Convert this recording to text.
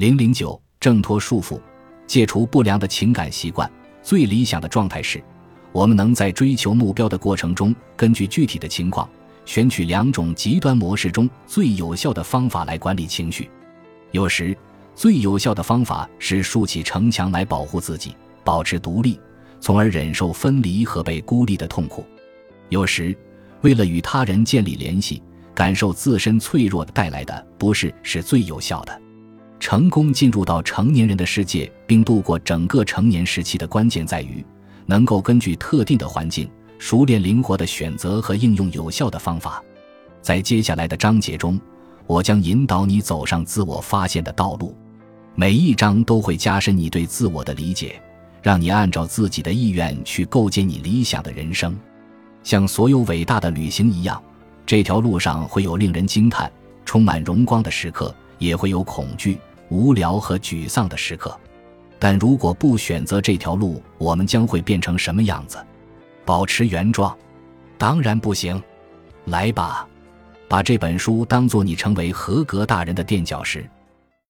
零零九，挣脱束缚，戒除不良的情感习惯。最理想的状态是，我们能在追求目标的过程中，根据具体的情况，选取两种极端模式中最有效的方法来管理情绪。有时，最有效的方法是竖起城墙来保护自己，保持独立，从而忍受分离和被孤立的痛苦；有时，为了与他人建立联系，感受自身脆弱带来的不适是最有效的。成功进入到成年人的世界，并度过整个成年时期的关键在于，能够根据特定的环境，熟练灵活的选择和应用有效的方法。在接下来的章节中，我将引导你走上自我发现的道路。每一章都会加深你对自我的理解，让你按照自己的意愿去构建你理想的人生。像所有伟大的旅行一样，这条路上会有令人惊叹、充满荣光的时刻，也会有恐惧。无聊和沮丧的时刻，但如果不选择这条路，我们将会变成什么样子？保持原状？当然不行。来吧，把这本书当做你成为合格大人的垫脚石。